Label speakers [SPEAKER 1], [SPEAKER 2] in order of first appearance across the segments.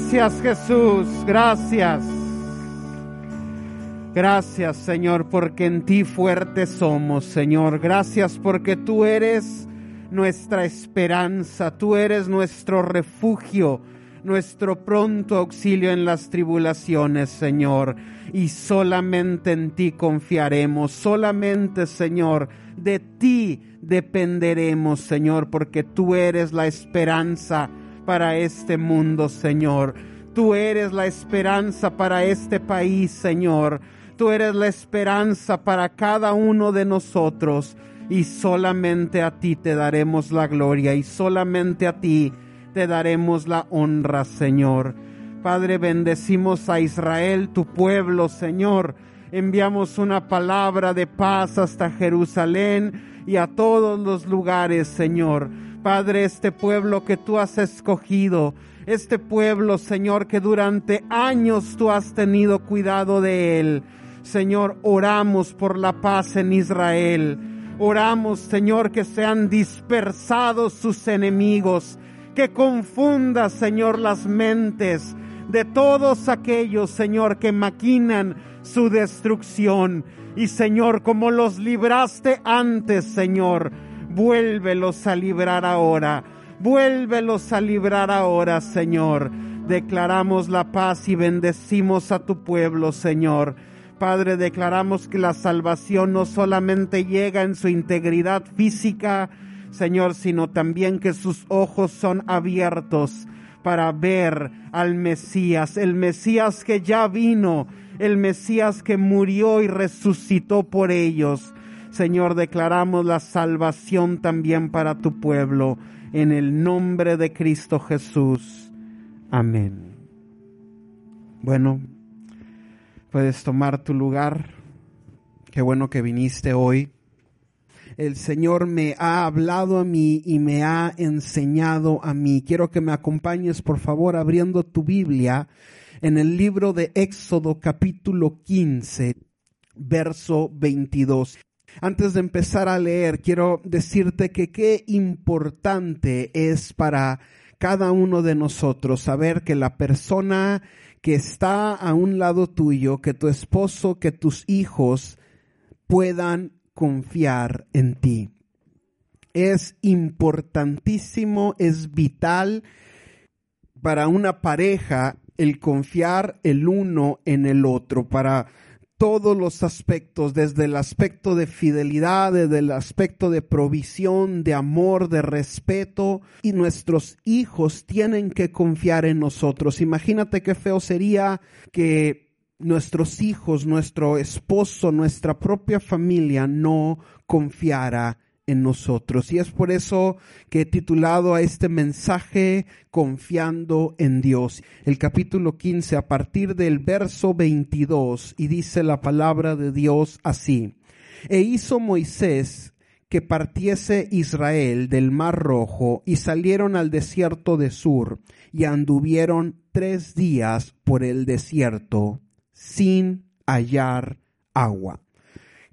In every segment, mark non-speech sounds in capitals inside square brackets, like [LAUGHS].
[SPEAKER 1] Gracias Jesús, gracias. Gracias
[SPEAKER 2] Señor porque en ti fuertes somos Señor. Gracias porque tú eres nuestra esperanza, tú eres nuestro refugio, nuestro pronto auxilio en las tribulaciones Señor. Y solamente en ti confiaremos, solamente Señor, de ti dependeremos Señor porque tú eres la esperanza para este mundo, Señor. Tú eres la esperanza para este país, Señor. Tú eres la esperanza para cada uno de nosotros. Y solamente a ti te daremos la gloria y solamente a ti te daremos la honra, Señor. Padre, bendecimos a Israel, tu pueblo, Señor. Enviamos una palabra de paz hasta Jerusalén y a todos los lugares, Señor Padre, este pueblo que tú has escogido, este pueblo, Señor, que durante años tú has tenido cuidado de él. Señor, oramos por la paz en Israel. Oramos, Señor, que sean dispersados sus enemigos, que confunda, Señor, las mentes de todos aquellos, Señor, que maquinan su destrucción. Y, Señor, como los libraste antes, Señor, Vuélvelos a librar ahora. Vuélvelos a librar ahora, Señor. Declaramos la paz y bendecimos a tu pueblo, Señor. Padre, declaramos que la salvación no solamente llega en su integridad física, Señor, sino también que sus ojos son abiertos para ver al Mesías, el Mesías que ya vino, el Mesías que murió y resucitó por ellos. Señor, declaramos la salvación también para tu pueblo, en el nombre de Cristo Jesús. Amén. Bueno, puedes tomar tu lugar. Qué bueno que viniste hoy. El Señor me ha hablado a mí y me ha enseñado a mí. Quiero que me acompañes, por favor, abriendo tu Biblia en el libro de Éxodo capítulo 15, verso 22. Antes de empezar a leer, quiero decirte que qué importante es para cada uno de nosotros saber que la persona que está a un lado tuyo, que tu esposo, que tus hijos puedan confiar en ti. Es importantísimo, es vital para una pareja el confiar el uno en el otro, para todos los aspectos, desde el aspecto de fidelidad, desde el aspecto de provisión, de amor, de respeto, y nuestros hijos tienen que confiar en nosotros. Imagínate qué feo sería que nuestros hijos, nuestro esposo, nuestra propia familia no confiara en nosotros. Y es por eso que he titulado a este mensaje Confiando en Dios. El capítulo 15 a partir del verso 22 y dice la palabra de Dios así. E hizo Moisés que partiese Israel del mar rojo y salieron al desierto de Sur y anduvieron tres días por el desierto sin hallar agua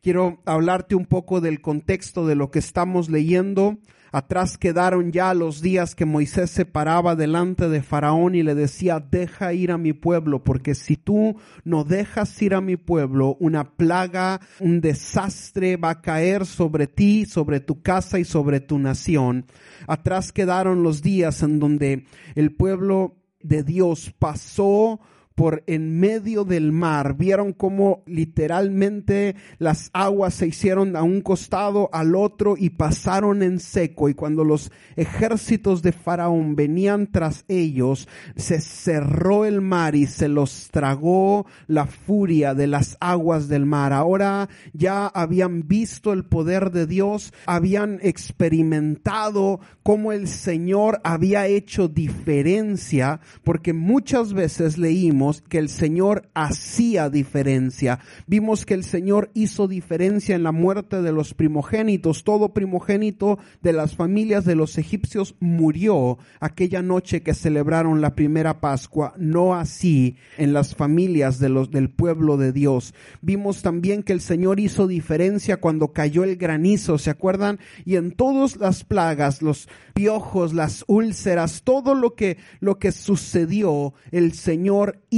[SPEAKER 2] quiero hablarte un poco del contexto de lo que estamos leyendo. Atrás quedaron ya los días que Moisés se paraba delante de Faraón y le decía, deja ir a mi pueblo, porque si tú no dejas ir a mi pueblo, una plaga, un desastre va a caer sobre ti, sobre tu casa y sobre tu nación. Atrás quedaron los días en donde el pueblo de Dios pasó por en medio del mar. Vieron cómo literalmente las aguas se hicieron a un costado, al otro y pasaron en seco. Y cuando los ejércitos de Faraón venían tras ellos, se cerró el mar y se los tragó la furia de las aguas del mar. Ahora ya habían visto el poder de Dios, habían experimentado cómo el Señor había hecho diferencia, porque muchas veces leímos que el Señor hacía diferencia. Vimos que el Señor hizo diferencia en la muerte de los primogénitos. Todo primogénito de las familias de los egipcios murió aquella noche que celebraron la primera Pascua. No así en las familias de los, del pueblo de Dios. Vimos también que el Señor hizo diferencia cuando cayó el granizo, ¿se acuerdan? Y en todas las plagas, los piojos, las úlceras, todo lo que, lo que sucedió, el Señor hizo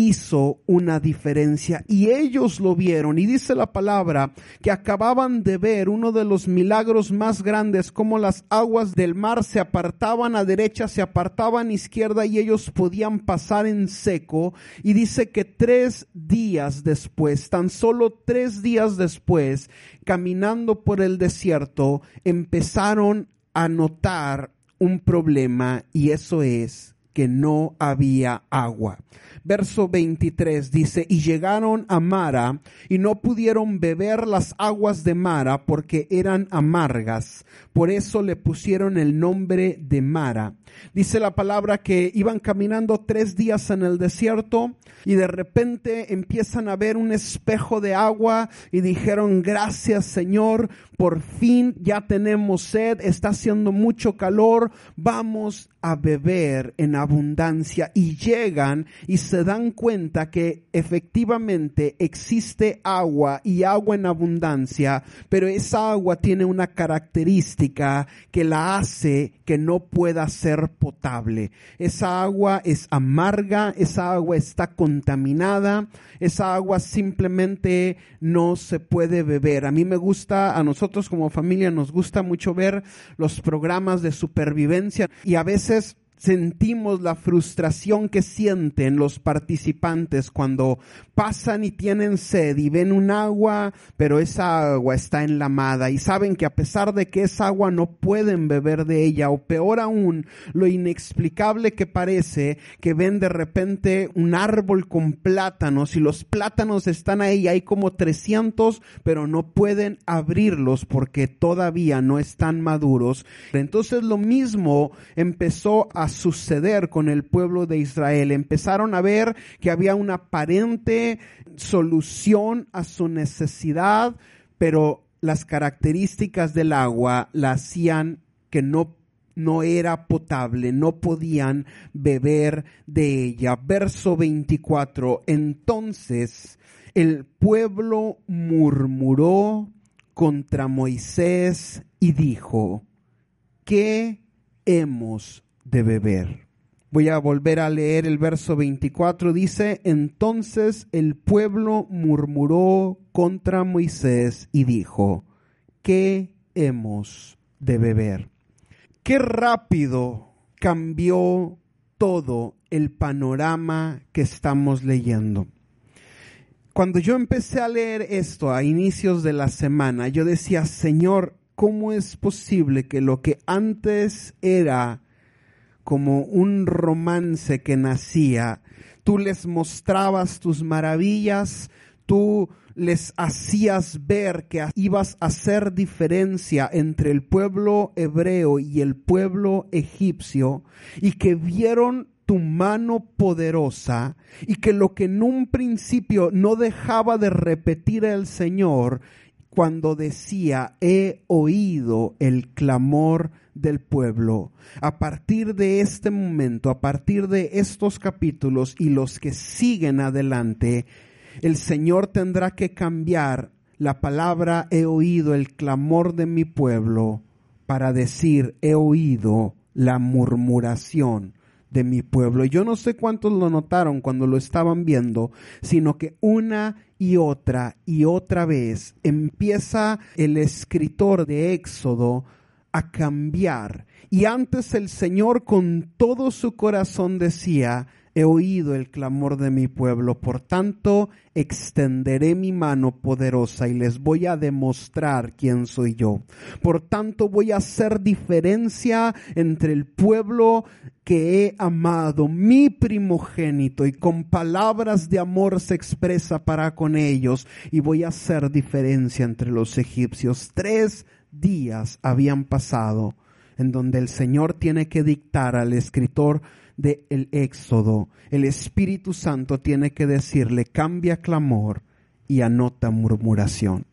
[SPEAKER 2] una diferencia y ellos lo vieron. Y dice la palabra que acababan de ver uno de los milagros más grandes, como las aguas del mar se apartaban a derecha, se apartaban a izquierda y ellos podían pasar en seco. Y dice que tres días después, tan solo tres días después, caminando por el desierto, empezaron a notar un problema y eso es que no había agua. Verso 23 dice, y llegaron a Mara y no pudieron beber las aguas de Mara porque eran amargas. Por eso le pusieron el nombre de Mara. Dice la palabra que iban caminando tres días en el desierto y de repente empiezan a ver un espejo de agua y dijeron, gracias Señor, por fin ya tenemos sed, está haciendo mucho calor, vamos a beber en abundancia. Y llegan y se dan cuenta que efectivamente existe agua y agua en abundancia, pero esa agua tiene una característica que la hace que no pueda ser potable. Esa agua es amarga, esa agua está contaminada, esa agua simplemente no se puede beber. A mí me gusta, a nosotros como familia nos gusta mucho ver los programas de supervivencia y a veces sentimos la frustración que sienten los participantes cuando pasan y tienen sed y ven un agua, pero esa agua está enlamada y saben que a pesar de que esa agua no pueden beber de ella o peor aún, lo inexplicable que parece que ven de repente un árbol con plátanos y los plátanos están ahí, hay como 300, pero no pueden abrirlos porque todavía no están maduros. Entonces lo mismo empezó a suceder con el pueblo de Israel. Empezaron a ver que había una aparente solución a su necesidad, pero las características del agua la hacían que no no era potable, no podían beber de ella. Verso 24. Entonces el pueblo murmuró contra Moisés y dijo, ¿qué hemos de beber. Voy a volver a leer el verso 24. Dice, entonces el pueblo murmuró contra Moisés y dijo, ¿qué hemos de beber? Qué rápido cambió todo el panorama que estamos leyendo. Cuando yo empecé a leer esto a inicios de la semana, yo decía, Señor, ¿cómo es posible que lo que antes era como un romance que nacía. Tú les mostrabas tus maravillas, tú les hacías ver que ibas a hacer diferencia entre el pueblo hebreo y el pueblo egipcio y que vieron tu mano poderosa y que lo que en un principio no dejaba de repetir el Señor cuando decía, he oído el clamor del pueblo. A partir de este momento, a partir de estos capítulos y los que siguen adelante, el Señor tendrá que cambiar la palabra he oído el clamor de mi pueblo para decir he oído la murmuración de mi pueblo. Yo no sé cuántos lo notaron cuando lo estaban viendo, sino que una y otra y otra vez empieza el escritor de Éxodo a cambiar. Y antes el Señor con todo su corazón decía, he oído el clamor de mi pueblo, por tanto extenderé mi mano poderosa y les voy a demostrar quién soy yo. Por tanto voy a hacer diferencia entre el pueblo que he amado, mi primogénito, y con palabras de amor se expresa para con ellos, y voy a hacer diferencia entre los egipcios. Tres días habían pasado en donde el Señor tiene que dictar al escritor del el Éxodo, el Espíritu Santo tiene que decirle, cambia clamor y anota murmuración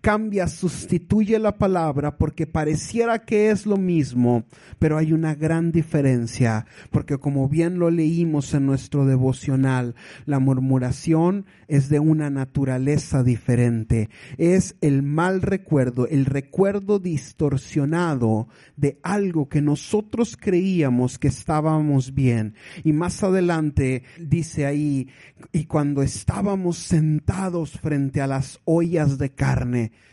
[SPEAKER 2] cambia, sustituye la palabra porque pareciera que es lo mismo, pero hay una gran diferencia, porque como bien lo leímos en nuestro devocional, la murmuración es de una naturaleza diferente, es el mal recuerdo, el recuerdo distorsionado de algo que nosotros creíamos que estábamos bien. Y más adelante dice ahí, y cuando estábamos sentados frente a las ollas de carne,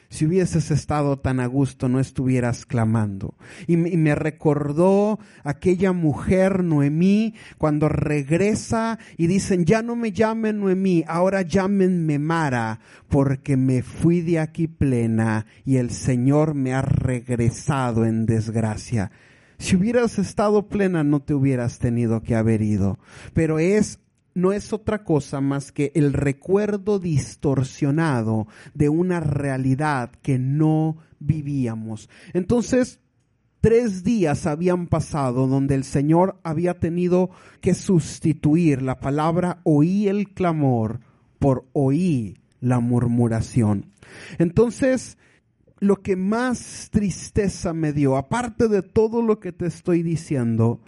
[SPEAKER 2] si hubieses estado tan a gusto no estuvieras clamando. Y me, recordó aquella mujer Noemí cuando regresa y dicen, ya no me llamen Noemí, ahora llámenme Mara, porque me fui de aquí plena y el Señor me ha regresado en desgracia. Si hubieras estado plena no te hubieras tenido que haber ido. Pero es no es otra cosa más que el recuerdo distorsionado de una realidad que no vivíamos. Entonces, tres días habían pasado donde el Señor había tenido que sustituir la palabra oí el clamor por oí la murmuración. Entonces, lo que más tristeza me dio, aparte de todo lo que te estoy diciendo,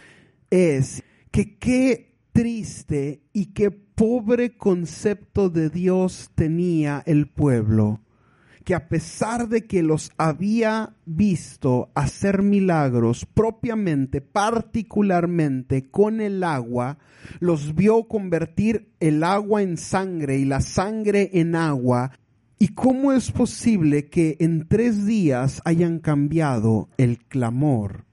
[SPEAKER 2] es que qué triste y qué pobre concepto de Dios tenía el pueblo, que a pesar de que los había visto hacer milagros propiamente, particularmente con el agua, los vio convertir el agua en sangre y la sangre en agua, ¿Y cómo es posible que en tres días hayan cambiado el clamor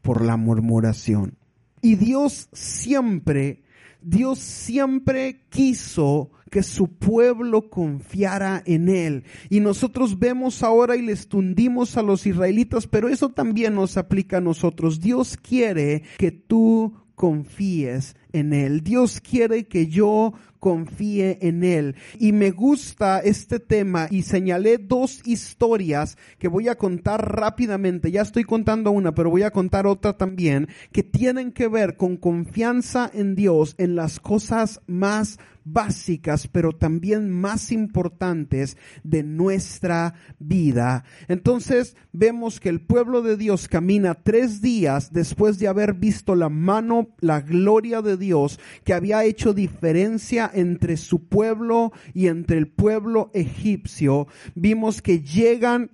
[SPEAKER 2] por la murmuración? Y Dios siempre Dios siempre quiso que su pueblo confiara en Él. Y nosotros vemos ahora y les tundimos a los israelitas, pero eso también nos aplica a nosotros. Dios quiere que tú confíes en Él. Dios quiere que yo confíe en Él. Y me gusta este tema y señalé dos historias que voy a contar rápidamente. Ya estoy contando una, pero voy a contar otra también, que tienen que ver con confianza en Dios en las cosas más básicas, pero también más importantes de nuestra vida. Entonces vemos que el pueblo de Dios camina tres días después de haber visto la mano, la gloria de Dios, que había hecho diferencia entre su pueblo y entre el pueblo egipcio. Vimos que llegan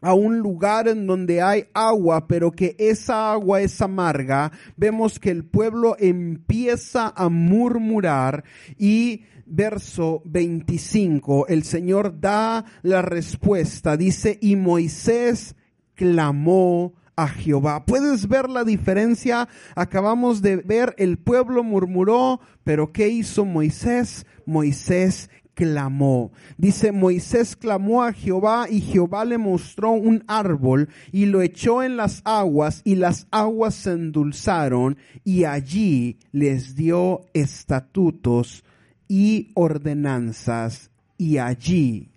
[SPEAKER 2] a un lugar en donde hay agua, pero que esa agua es amarga, vemos que el pueblo empieza a murmurar y verso 25, el Señor da la respuesta, dice, y Moisés clamó a Jehová. ¿Puedes ver la diferencia? Acabamos de ver, el pueblo murmuró, pero ¿qué hizo Moisés? Moisés clamó. Dice, Moisés clamó a Jehová y Jehová le mostró un árbol y lo echó en las aguas y las aguas se endulzaron y allí les dio estatutos y ordenanzas y allí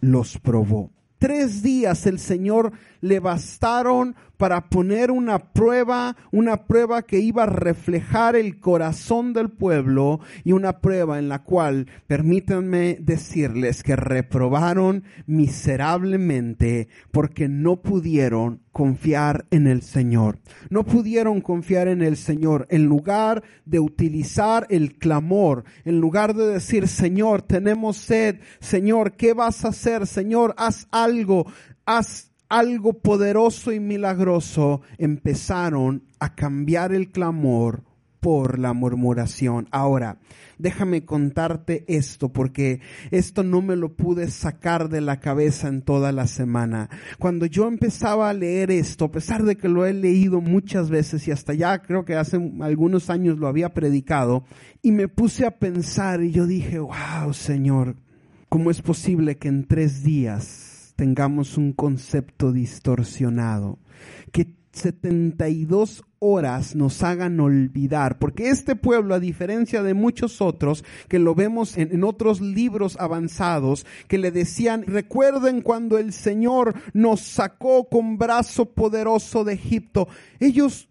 [SPEAKER 2] los probó. Tres días el Señor le bastaron para poner una prueba, una prueba que iba a reflejar el corazón del pueblo y una prueba en la cual, permítanme decirles que reprobaron miserablemente porque no pudieron confiar en el Señor. No pudieron confiar en el Señor en lugar de utilizar el clamor, en lugar de decir, Señor, tenemos sed, Señor, ¿qué vas a hacer? Señor, haz algo, haz algo poderoso y milagroso, empezaron a cambiar el clamor por la murmuración. Ahora, déjame contarte esto porque esto no me lo pude sacar de la cabeza en toda la semana. Cuando yo empezaba a leer esto, a pesar de que lo he leído muchas veces y hasta ya creo que hace algunos años lo había predicado, y me puse a pensar y yo dije, wow, Señor, ¿cómo es posible que en tres días tengamos un concepto distorsionado, que 72 horas nos hagan olvidar, porque este pueblo, a diferencia de muchos otros, que lo vemos en, otros libros avanzados, que le decían, recuerden cuando el Señor nos sacó con brazo poderoso de Egipto, ellos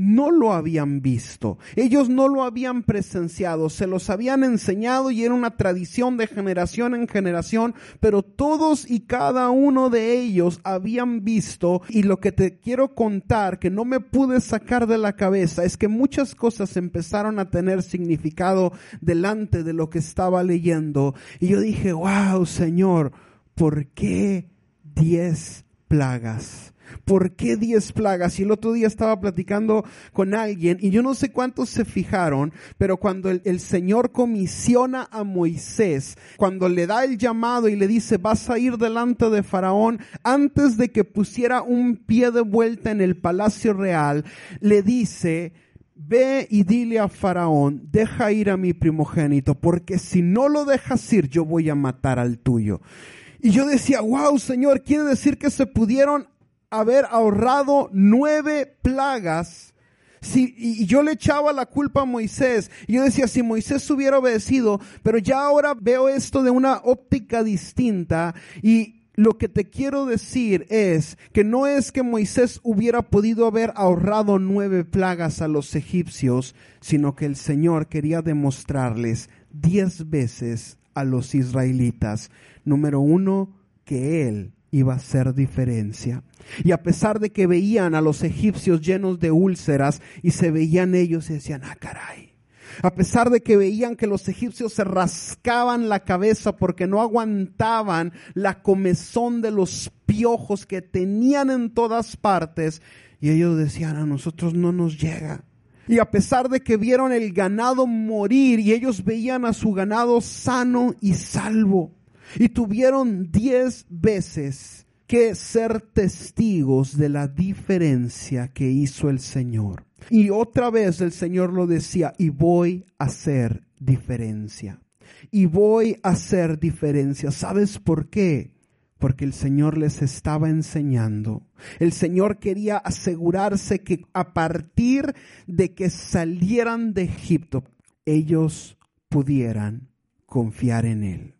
[SPEAKER 2] no lo habían visto, ellos no lo habían presenciado, se los habían enseñado y era una tradición de generación en generación, pero todos y cada uno de ellos habían visto. Y lo que te quiero contar que no me pude sacar de la cabeza es que muchas cosas empezaron a tener significado delante de lo que estaba leyendo. Y yo dije, wow Señor, ¿por qué diez plagas? ¿Por qué diez plagas? Y el otro día estaba platicando con alguien y yo no sé cuántos se fijaron, pero cuando el, Señor comisiona a Moisés, cuando le da el llamado y le dice, vas a ir delante de Faraón, antes de que pusiera un pie de vuelta en el palacio real, le dice, Ve y dile a Faraón, deja ir a mi primogénito, porque si no lo dejas ir, yo voy a matar al tuyo. Y yo decía, wow, Señor, quiere decir que se pudieron haber ahorrado nueve plagas. Si, y yo le echaba la culpa a Moisés. Yo decía, si Moisés hubiera obedecido, pero ya ahora veo esto de una óptica distinta y lo que te quiero decir es que no es que Moisés hubiera podido haber ahorrado nueve plagas a los egipcios, sino que el Señor quería demostrarles diez veces a los israelitas, número uno, que Él iba a hacer diferencia. Y a pesar de que veían a los egipcios llenos de úlceras y se veían ellos y decían, ah, caray. A pesar de que veían que los egipcios se rascaban la cabeza porque no aguantaban la comezón de los piojos que tenían en todas partes, y ellos decían, a nosotros no nos llega. Y a pesar de que vieron el ganado morir y ellos veían a su ganado sano y salvo, y tuvieron diez veces que ser testigos de la diferencia que hizo el Señor. Y otra vez el Señor lo decía, y voy a hacer diferencia. Y voy a hacer diferencia. ¿Sabes por qué? Porque el Señor les estaba enseñando. El Señor quería asegurarse que a partir de que salieran de Egipto, ellos pudieran confiar en Él.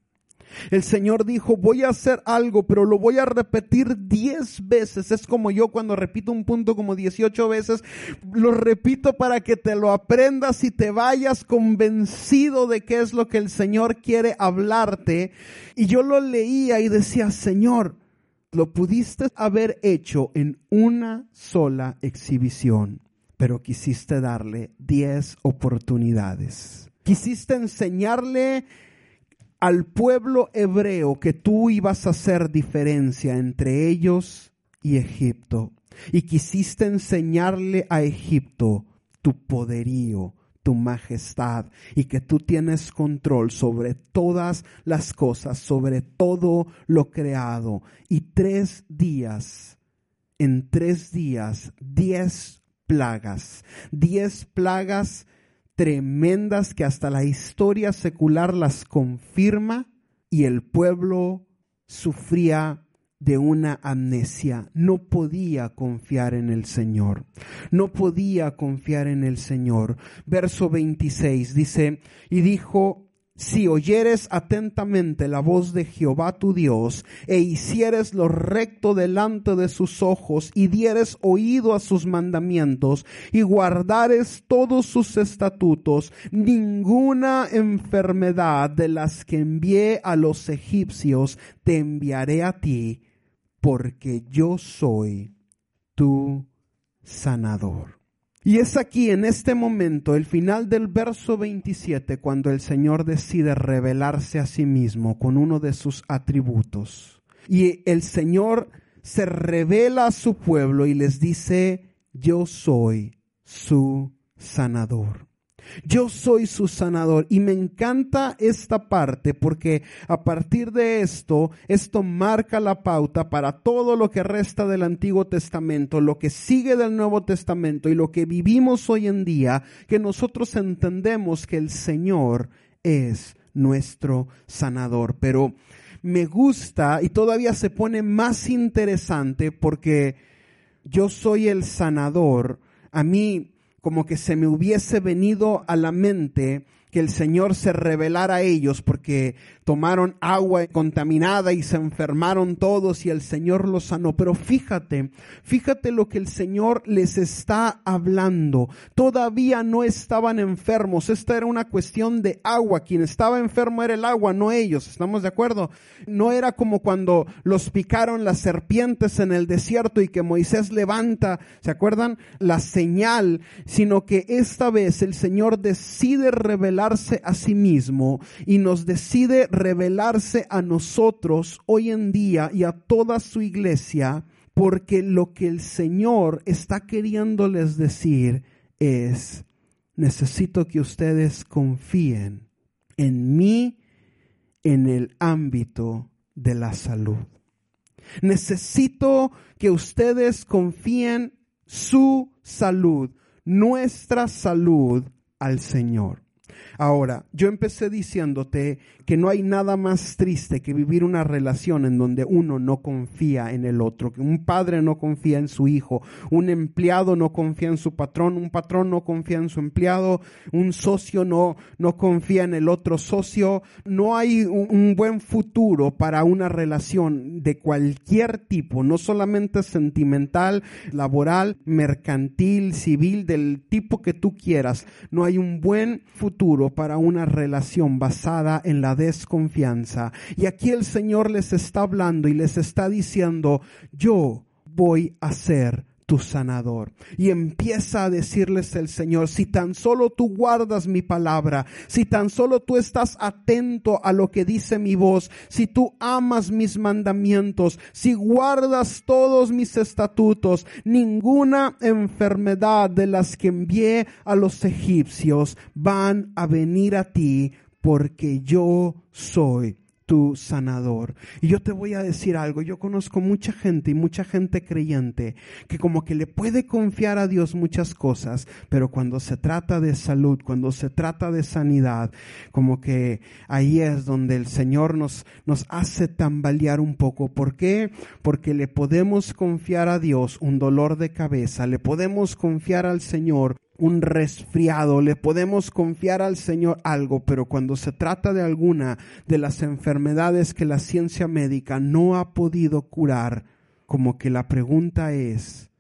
[SPEAKER 2] El Señor dijo, voy a hacer algo, pero lo voy a repetir diez veces. Es como yo cuando repito un punto como dieciocho veces, lo repito para que te lo aprendas y te vayas convencido de qué es lo que el Señor quiere hablarte. Y yo lo leía y decía, Señor, lo pudiste haber hecho en una sola exhibición, pero quisiste darle diez oportunidades. Quisiste enseñarle al pueblo hebreo que tú ibas a hacer diferencia entre ellos y Egipto. Y quisiste enseñarle a Egipto tu poderío, tu majestad y que tú tienes control sobre todas las cosas, sobre todo lo creado. Y tres días, en tres días, diez plagas, diez plagas tremendas que hasta la historia secular las confirma y el pueblo sufría de una amnesia. No podía confiar en el Señor. No podía confiar en el Señor. Verso 26 dice, y dijo si oyeres atentamente la voz de Jehová tu Dios, e hicieres lo recto delante de sus ojos, y dieres oído a sus mandamientos, y guardares todos sus estatutos, ninguna enfermedad de las que envié a los egipcios te enviaré a ti, porque yo soy tu sanador. Y es aquí, en este momento, el final del verso 27, cuando el Señor decide revelarse a sí mismo con uno de sus atributos. Y el Señor se revela a su pueblo y les dice, yo soy su sanador. Yo soy su sanador y me encanta esta parte porque a partir de esto, esto marca la pauta para todo lo que resta del Antiguo Testamento, lo que sigue del Nuevo Testamento y lo que vivimos hoy en día, que nosotros entendemos que el Señor es nuestro sanador. Pero me gusta y todavía se pone más interesante porque yo soy el sanador a mí como que se me hubiese venido a la mente que el Señor se revelara a ellos porque tomaron agua contaminada y se enfermaron todos y el Señor los sanó. Pero fíjate, fíjate lo que el Señor les está hablando. Todavía no estaban enfermos. Esta era una cuestión de agua. Quien estaba enfermo era el agua, no ellos. ¿Estamos de acuerdo? No era como cuando los picaron las serpientes en el desierto y que Moisés levanta, ¿se acuerdan? La señal, sino que esta vez el Señor decide revelar a sí mismo y nos decide revelarse a nosotros hoy en día y a toda su iglesia, porque lo que el Señor está queriéndoles decir es, necesito que ustedes confíen en mí en el ámbito de la salud. Necesito que ustedes confíen su salud, nuestra salud al Señor. Ahora, yo empecé diciéndote que no hay nada más triste que vivir una relación en donde uno no confía en el otro, que un padre no confía en su hijo, un empleado no confía en su patrón, un patrón no confía en su empleado, un socio no, no confía en el otro socio. No hay un, un buen futuro para una relación de cualquier tipo, no solamente sentimental, laboral, mercantil, civil, del tipo que tú quieras. No hay un buen futuro para una relación basada en la desconfianza. Y aquí el Señor les está hablando y les está diciendo, yo voy a ser tu sanador. Y empieza a decirles el Señor, si tan solo tú guardas mi palabra, si tan solo tú estás atento a lo que dice mi voz, si tú amas mis mandamientos, si guardas todos mis estatutos, ninguna enfermedad de las que envié a los egipcios van a venir a ti porque yo soy tu sanador. Y yo te voy a decir algo, yo conozco mucha gente y mucha gente creyente que como que le puede confiar a Dios muchas cosas, pero cuando se trata de salud, cuando se trata de sanidad, como que ahí es donde el Señor nos, nos hace tambalear un poco. ¿Por qué? Porque le podemos confiar a Dios un dolor de cabeza, le podemos confiar al Señor un resfriado, le podemos confiar al Señor algo, pero cuando se trata de alguna de las enfermedades que la ciencia médica no ha podido curar, como que la pregunta es,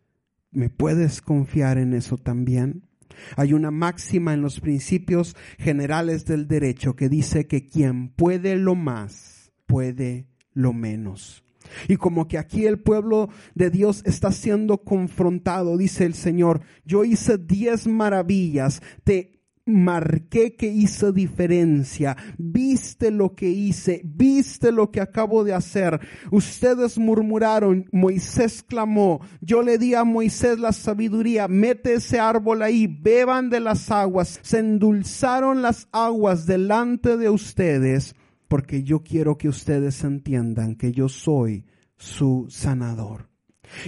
[SPEAKER 2] ¿me puedes confiar en eso también? Hay una máxima en los principios generales del derecho que dice que quien puede lo más, puede lo menos. Y como que aquí el pueblo de Dios está siendo confrontado, dice el Señor, yo hice diez maravillas, te marqué que hice diferencia, viste lo que hice, viste lo que acabo de hacer. Ustedes murmuraron, Moisés clamó, yo le di a Moisés la sabiduría, mete ese árbol ahí, beban de las aguas, se endulzaron las aguas delante de ustedes porque yo quiero que ustedes entiendan que yo soy su sanador.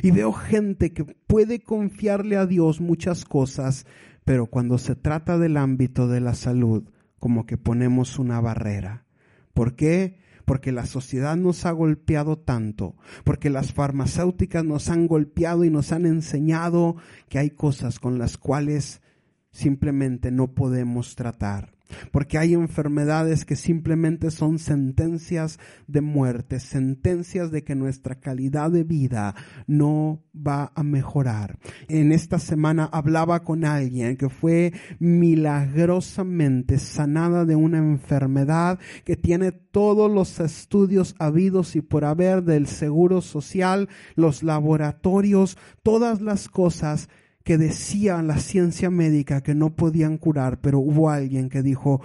[SPEAKER 2] Y veo gente que puede confiarle a Dios muchas cosas, pero cuando se trata del ámbito de la salud, como que ponemos una barrera. ¿Por qué? Porque la sociedad nos ha golpeado tanto, porque las farmacéuticas nos han golpeado y nos han enseñado que hay cosas con las cuales simplemente no podemos tratar porque hay enfermedades que simplemente son sentencias de muerte, sentencias de que nuestra calidad de vida no va a mejorar. En esta semana hablaba con alguien que fue milagrosamente sanada de una enfermedad que tiene todos los estudios habidos y por haber del seguro social, los laboratorios, todas las cosas que decía la ciencia médica que no podían curar, pero hubo alguien que dijo,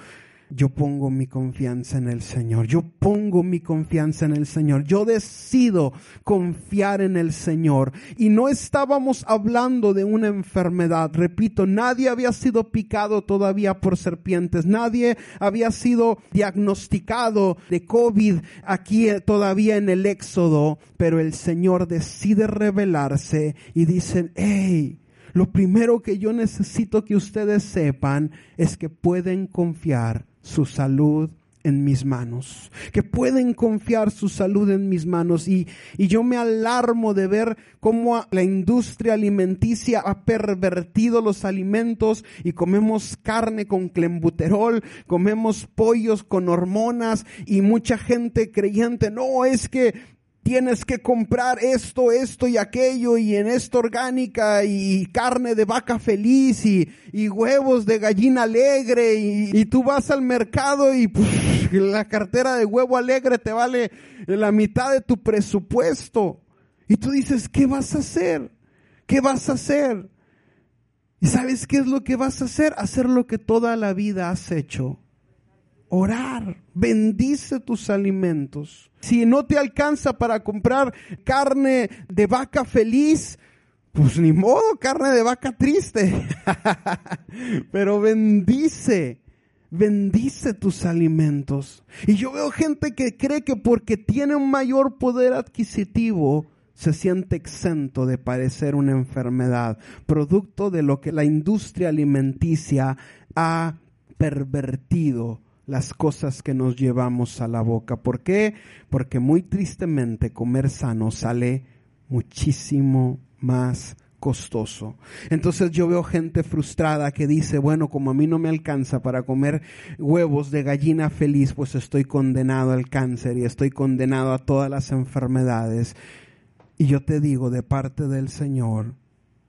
[SPEAKER 2] yo pongo mi confianza en el Señor, yo pongo mi confianza en el Señor, yo decido confiar en el Señor. Y no estábamos hablando de una enfermedad, repito, nadie había sido picado todavía por serpientes, nadie había sido diagnosticado de COVID aquí todavía en el Éxodo, pero el Señor decide revelarse y dicen, hey, lo primero que yo necesito que ustedes sepan es que pueden confiar su salud en mis manos, que pueden confiar su salud en mis manos. Y, y yo me alarmo de ver cómo la industria alimenticia ha pervertido los alimentos y comemos carne con clembuterol, comemos pollos con hormonas y mucha gente creyente, no, es que tienes que comprar esto, esto y aquello, y en esto orgánica, y carne de vaca feliz, y, y huevos de gallina alegre, y, tú vas al mercado y la cartera de huevo alegre te vale la mitad de tu presupuesto. Y tú dices, ¿qué vas a hacer? ¿Qué vas a hacer? ¿Y sabes qué es lo que vas a hacer? Hacer lo que toda la vida has hecho orar. Bendice tus alimentos. Si no te alcanza para comprar carne de vaca feliz, pues ni modo, carne de vaca triste. [LAUGHS] Pero bendice, bendice tus alimentos. Y yo veo gente que cree que porque tiene un mayor poder adquisitivo, se siente exento de padecer una enfermedad, producto de lo que la industria alimenticia ha pervertido las cosas que nos llevamos a la boca. ¿Por qué? Porque muy tristemente comer sano sale muchísimo más costoso. Entonces yo veo gente frustrada que dice, bueno, como a mí no me alcanza para comer huevos de gallina feliz, pues estoy condenado al cáncer y estoy condenado a todas las enfermedades. Y yo te digo de parte del Señor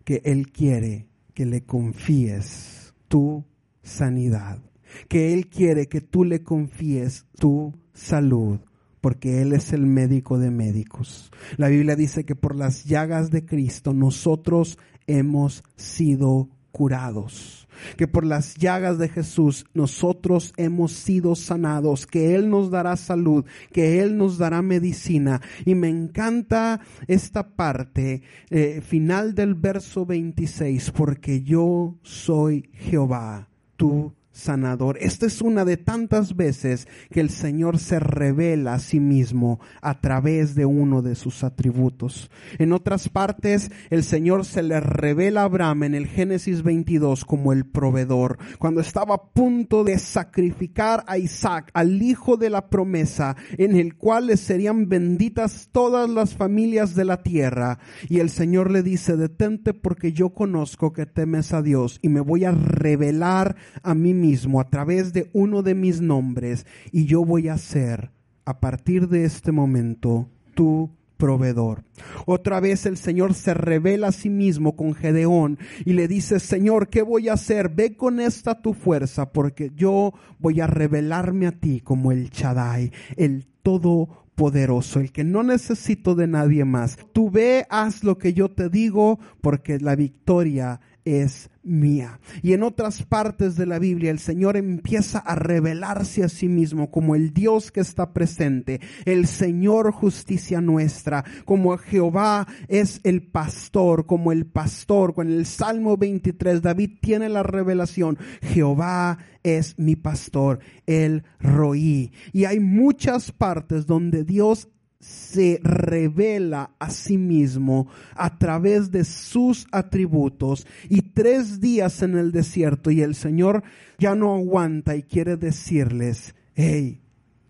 [SPEAKER 2] que Él quiere que le confíes tu sanidad que Él quiere que tú le confíes tu salud, porque Él es el médico de médicos. La Biblia dice que por las llagas de Cristo nosotros hemos sido curados, que por las llagas de Jesús nosotros hemos sido sanados, que Él nos dará salud, que Él nos dará medicina. Y me encanta esta parte eh, final del verso 26, porque yo soy Jehová, tu sanador. Esta es una de tantas veces que el Señor se revela a sí mismo a través de uno de sus atributos. En otras partes, el Señor se le revela a Abraham en el Génesis 22 como el proveedor. Cuando estaba a punto de sacrificar a Isaac, al hijo de la promesa, en el cual le serían benditas todas las familias de la tierra. Y el Señor le dice, detente porque yo conozco que temes a Dios y me voy a revelar a mí mismo a través de uno de mis nombres y yo voy a ser a partir de este momento tu proveedor. Otra vez el Señor se revela a sí mismo con Gedeón y le dice, Señor, ¿qué voy a hacer? Ve con esta tu fuerza porque yo voy a revelarme a ti como el Chadai, el Todopoderoso, el que no necesito de nadie más. Tú ve, haz lo que yo te digo porque la victoria es mía. Y en otras partes de la Biblia el Señor empieza a revelarse a sí mismo como el Dios que está presente, el Señor justicia nuestra, como Jehová es el pastor, como el pastor. Con el Salmo 23 David tiene la revelación, Jehová es mi pastor, el roí. Y hay muchas partes donde Dios se revela a sí mismo a través de sus atributos y tres días en el desierto y el Señor ya no aguanta y quiere decirles, hey,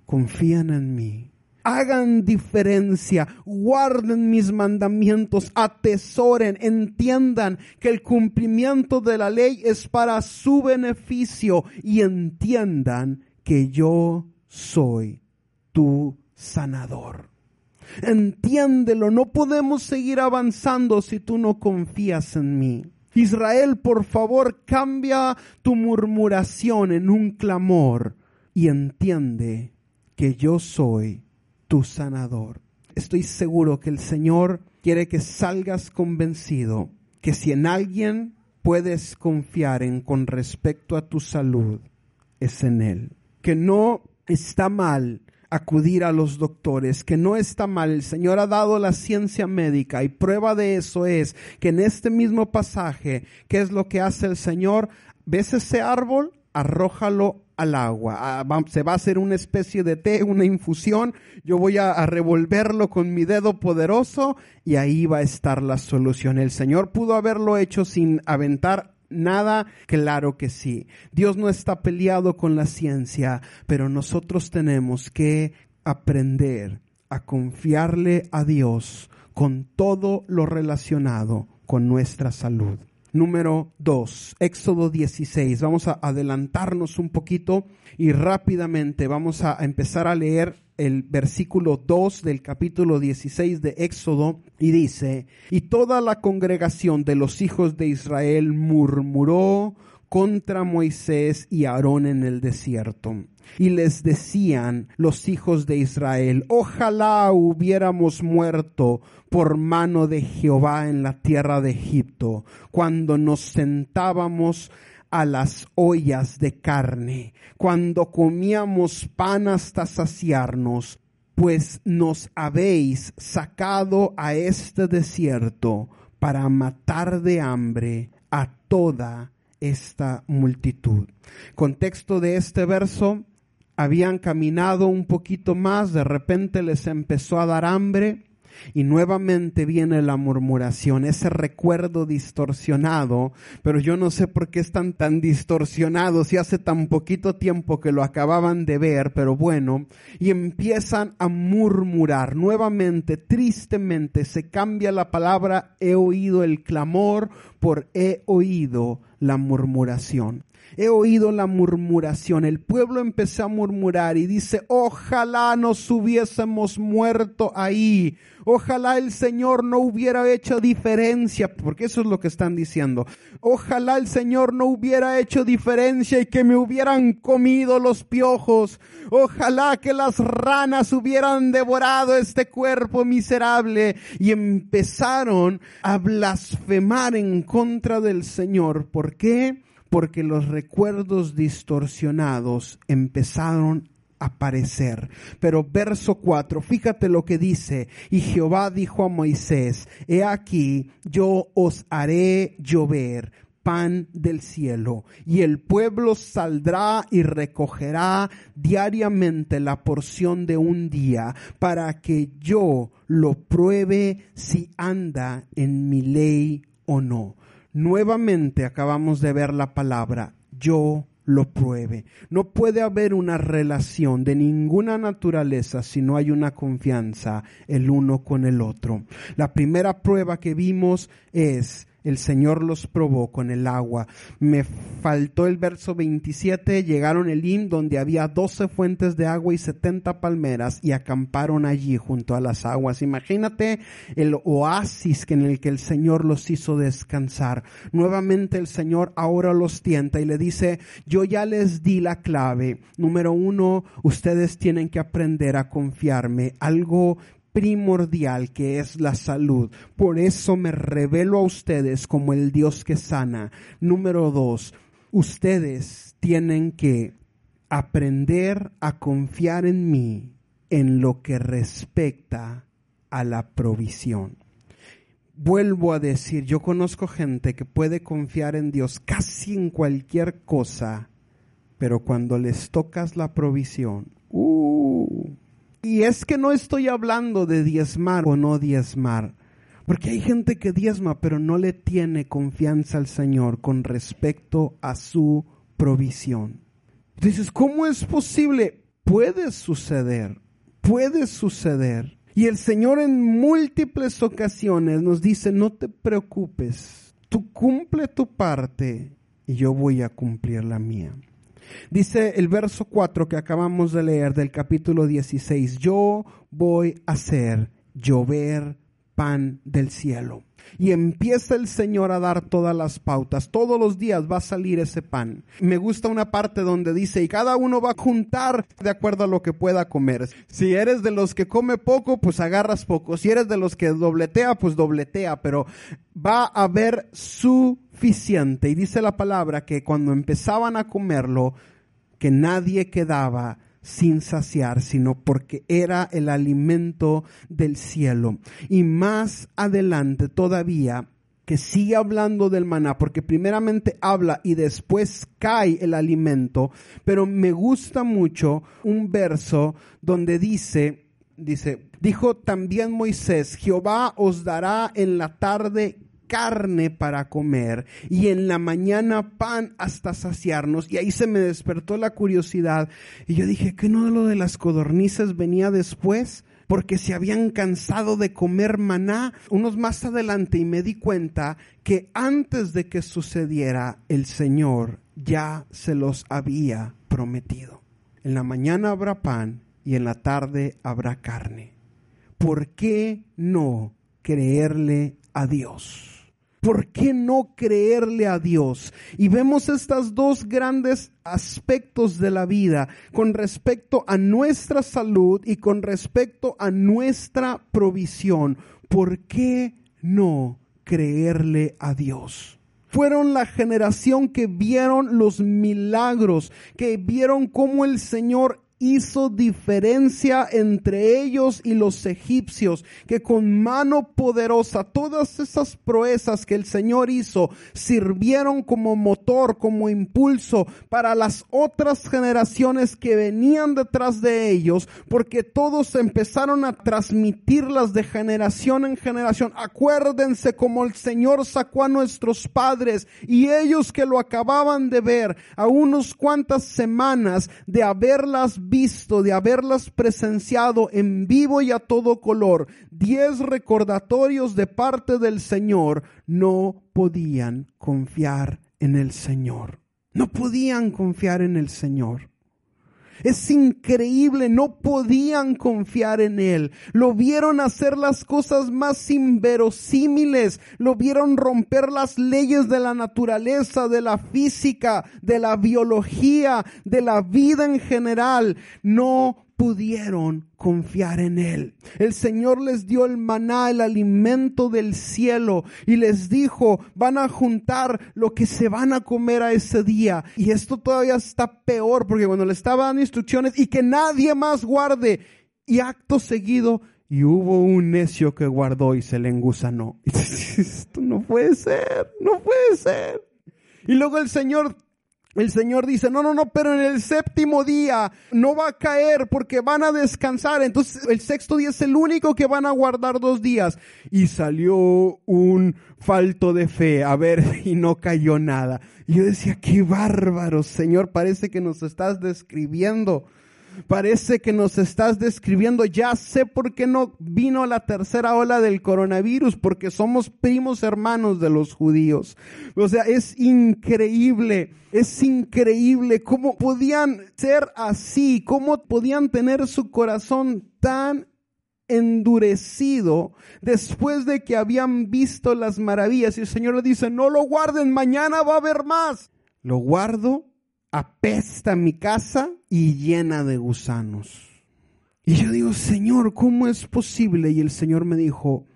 [SPEAKER 2] confían en mí. Hagan diferencia, guarden mis mandamientos, atesoren, entiendan que el cumplimiento de la ley es para su beneficio y entiendan que yo soy tu sanador. Entiéndelo, no podemos seguir avanzando si tú no confías en mí. Israel, por favor, cambia tu murmuración en un clamor y entiende que yo soy tu sanador. Estoy seguro que el Señor quiere que salgas convencido que si en alguien puedes confiar en con respecto a tu salud, es en Él. Que no está mal acudir a los doctores, que no está mal, el Señor ha dado la ciencia médica y prueba de eso es que en este mismo pasaje, ¿qué es lo que hace el Señor? ¿Ves ese árbol? Arrójalo al agua. Ah, se va a hacer una especie de té, una infusión. Yo voy a, a, revolverlo con mi dedo poderoso y ahí va a estar la solución. El Señor pudo haberlo hecho sin aventar nada? Claro que sí. Dios no está peleado con la ciencia, pero nosotros tenemos que aprender a confiarle a Dios con todo lo relacionado con nuestra salud. Número 2, Éxodo 16. Vamos a adelantarnos un poquito y rápidamente vamos a empezar a leer el versículo 2 del capítulo 16 de Éxodo y dice, y toda la congregación de los hijos de Israel murmuró contra Moisés y Aarón en el desierto. Y les decían los hijos de Israel, ojalá hubiéramos muerto por mano de Jehová en la tierra de Egipto, cuando nos sentábamos a las ollas de carne, cuando comíamos pan hasta saciarnos, pues nos habéis sacado a este desierto para matar de hambre a toda esta multitud. Contexto de este verso, habían caminado un poquito más, de repente les empezó a dar hambre y nuevamente viene la murmuración, ese recuerdo distorsionado, pero yo no sé por qué están tan distorsionados si hace tan poquito tiempo que lo acababan de ver, pero bueno, y empiezan a murmurar nuevamente, tristemente, se cambia la palabra he oído el clamor por he oído la murmuración. He oído la murmuración. El pueblo empezó a murmurar y dice, ojalá nos hubiésemos muerto ahí. Ojalá el Señor no hubiera hecho diferencia, porque eso es lo que están diciendo. Ojalá el Señor no hubiera hecho diferencia y que me hubieran comido los piojos. Ojalá que las ranas hubieran devorado este cuerpo miserable. Y empezaron a blasfemar en contra del Señor. ¿Por qué? Porque los recuerdos distorsionados empezaron a aparecer. Pero verso 4, fíjate lo que dice, y Jehová dijo a Moisés, he aquí, yo os haré llover pan del cielo, y el pueblo saldrá y recogerá diariamente la porción de un día, para que yo lo pruebe si anda en mi ley o no. Nuevamente acabamos de ver la palabra yo lo pruebe. No puede haber una relación de ninguna naturaleza si no hay una confianza el uno con el otro. La primera prueba que vimos es el Señor los probó con el agua. Me faltó el verso 27, llegaron el Elim donde había 12 fuentes de agua y 70 palmeras y acamparon allí junto a las aguas. Imagínate el oasis en el que el Señor los hizo descansar. Nuevamente el Señor ahora los tienta y le dice, yo ya les di la clave. Número uno, ustedes tienen que aprender a confiarme. Algo primordial que es la salud. Por eso me revelo a ustedes como el Dios que sana. Número dos, ustedes tienen que aprender a confiar en mí en lo que respecta a la provisión. Vuelvo a decir, yo conozco gente que puede confiar en Dios casi en cualquier cosa, pero cuando les tocas la provisión, uh, y es que no estoy hablando de diezmar o no diezmar, porque hay gente que diezma pero no le tiene confianza al Señor con respecto a su provisión. Dices, ¿cómo es posible? Puede suceder, puede suceder. Y el Señor en múltiples ocasiones nos dice, no te preocupes, tú cumple tu parte y yo voy a cumplir la mía. Dice el verso 4 que acabamos de leer del capítulo 16, yo voy a hacer llover pan del cielo. Y empieza el Señor a dar todas las pautas. Todos los días va a salir ese pan. Me gusta una parte donde dice, y cada uno va a juntar de acuerdo a lo que pueda comer. Si eres de los que come poco, pues agarras poco. Si eres de los que dobletea, pues dobletea. Pero va a haber suficiente. Y dice la palabra que cuando empezaban a comerlo, que nadie quedaba sin saciar, sino porque era el alimento del cielo. Y más adelante todavía, que sigue hablando del maná, porque primeramente habla y después cae el alimento, pero me gusta mucho un verso donde dice, dice, dijo también Moisés, Jehová os dará en la tarde carne para comer y en la mañana pan hasta saciarnos. Y ahí se me despertó la curiosidad y yo dije, ¿qué no lo de las codornices venía después? porque se habían cansado de comer maná unos más adelante y me di cuenta que antes de que sucediera el Señor ya se los había prometido. En la mañana habrá pan y en la tarde habrá carne. ¿Por qué no creerle a Dios? ¿Por qué no creerle a Dios? Y vemos estos dos grandes aspectos de la vida con respecto a nuestra salud y con respecto a nuestra provisión. ¿Por qué no creerle a Dios? Fueron la generación que vieron los milagros, que vieron cómo el Señor hizo diferencia entre ellos y los egipcios, que con mano poderosa todas esas proezas que el Señor hizo sirvieron como motor, como impulso para las otras generaciones que venían detrás de ellos, porque todos empezaron a transmitirlas de generación en generación. Acuérdense como el Señor sacó a nuestros padres y ellos que lo acababan de ver a unos cuantas semanas de haberlas visto, de haberlas presenciado en vivo y a todo color, diez recordatorios de parte del Señor, no podían confiar en el Señor. No podían confiar en el Señor. Es increíble, no podían confiar en Él. Lo vieron hacer las cosas más inverosímiles, lo vieron romper las leyes de la naturaleza, de la física, de la biología, de la vida en general. No pudieron confiar en Él. El Señor les dio el maná, el alimento del cielo, y les dijo, van a juntar lo que se van a comer a ese día. Y esto todavía está peor, porque cuando le estaban dando instrucciones y que nadie más guarde, y acto seguido, y hubo un necio que guardó y se le engusanó. [LAUGHS] Esto no puede ser, no puede ser. Y luego el Señor el Señor dice, no, no, no, pero en el séptimo día no va a caer porque van a descansar. Entonces el sexto día es el único que van a guardar dos días. Y salió un falto de fe, a ver, [LAUGHS] y no cayó nada. Y yo decía, qué bárbaro, Señor, parece que nos estás describiendo Parece que nos estás describiendo, ya sé por qué no vino la tercera ola del coronavirus, porque somos primos hermanos de los judíos. O sea, es increíble, es increíble cómo podían ser así, cómo podían tener su corazón tan endurecido después de que habían visto las maravillas. Y el Señor le dice, no lo guarden, mañana va a haber más. Lo guardo apesta mi casa y llena de gusanos. Y yo digo, Señor, ¿cómo es posible? Y el Señor me dijo,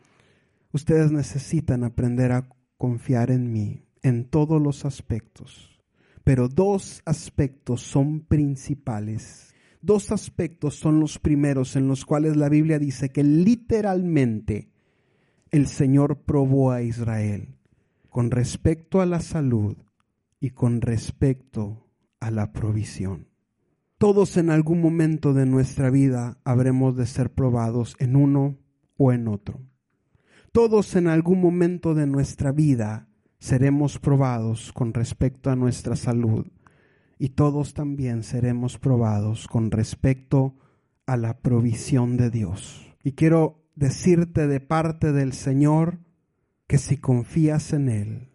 [SPEAKER 2] ustedes necesitan aprender a confiar en mí en todos los aspectos. Pero dos aspectos son principales. Dos aspectos son los primeros en los cuales la Biblia dice que literalmente el Señor probó a Israel con respecto a la salud y con respecto a la provisión. Todos en algún momento de nuestra vida habremos de ser probados en uno o en otro. Todos en algún momento de nuestra vida seremos probados con respecto a nuestra salud y todos también seremos probados con respecto a la provisión de Dios. Y quiero decirte de parte del Señor que si confías en Él,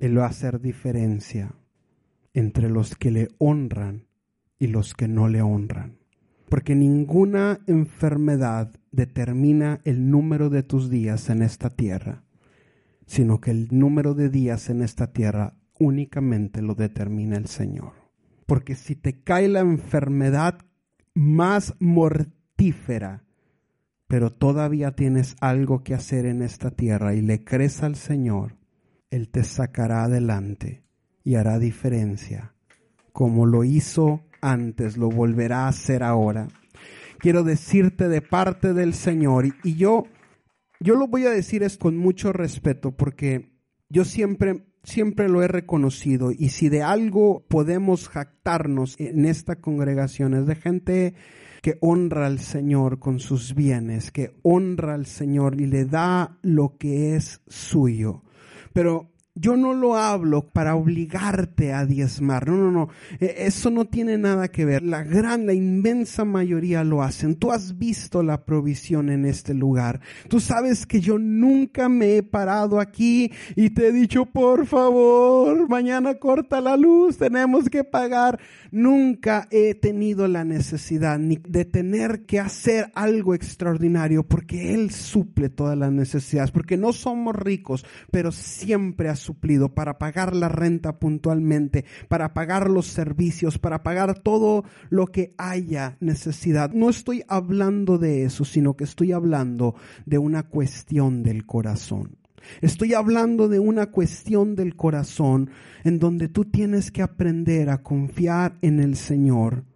[SPEAKER 2] Él va a hacer diferencia entre los que le honran y los que no le honran. Porque ninguna enfermedad determina el número de tus días en esta tierra, sino que el número de días en esta tierra únicamente lo determina el Señor. Porque si te cae la enfermedad más mortífera, pero todavía tienes algo que hacer en esta tierra y le crees al Señor, Él te sacará adelante y hará diferencia. Como lo hizo antes, lo volverá a hacer ahora. Quiero decirte de parte del Señor, y, yo, yo lo voy a decir es con mucho respeto, porque yo siempre, siempre lo he reconocido, y si de algo podemos jactarnos en esta congregación es de gente que honra al Señor con sus bienes, que honra al Señor y le da lo que es suyo Pero yo no lo hablo para obligarte a diezmar. No, no, no. E- Eso no tiene nada que ver. La gran, la inmensa mayoría lo hacen. Tú has visto la provisión en este lugar. Tú sabes que yo nunca me he parado aquí y te he dicho, por favor, mañana corta la luz, tenemos que pagar. Nunca he tenido la necesidad ni de tener que hacer algo extraordinario porque Él suple todas las necesidades. Porque no somos ricos, pero siempre ha suplido para pagar la renta puntualmente, para pagar los servicios, para pagar todo lo que haya necesidad. No estoy hablando de eso, sino que estoy hablando de una cuestión del corazón. Estoy hablando de una cuestión del corazón en donde tú tienes que aprender a confiar en el Señor,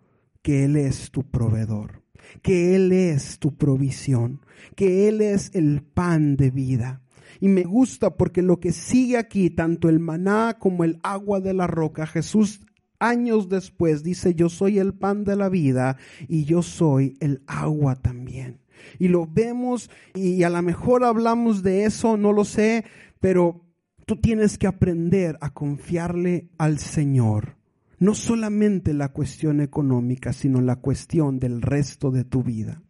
[SPEAKER 2] que Él es tu proveedor, que Él es tu provisión, que Él es el pan de vida. Y me gusta porque lo que sigue aquí, tanto el maná como el agua de la roca, Jesús años después dice, yo soy el pan de la vida y yo soy el agua también. Y lo vemos y a lo mejor hablamos de eso, no lo sé, pero tú tienes que aprender a confiarle al Señor. No solamente la cuestión económica, sino la cuestión del resto de tu vida.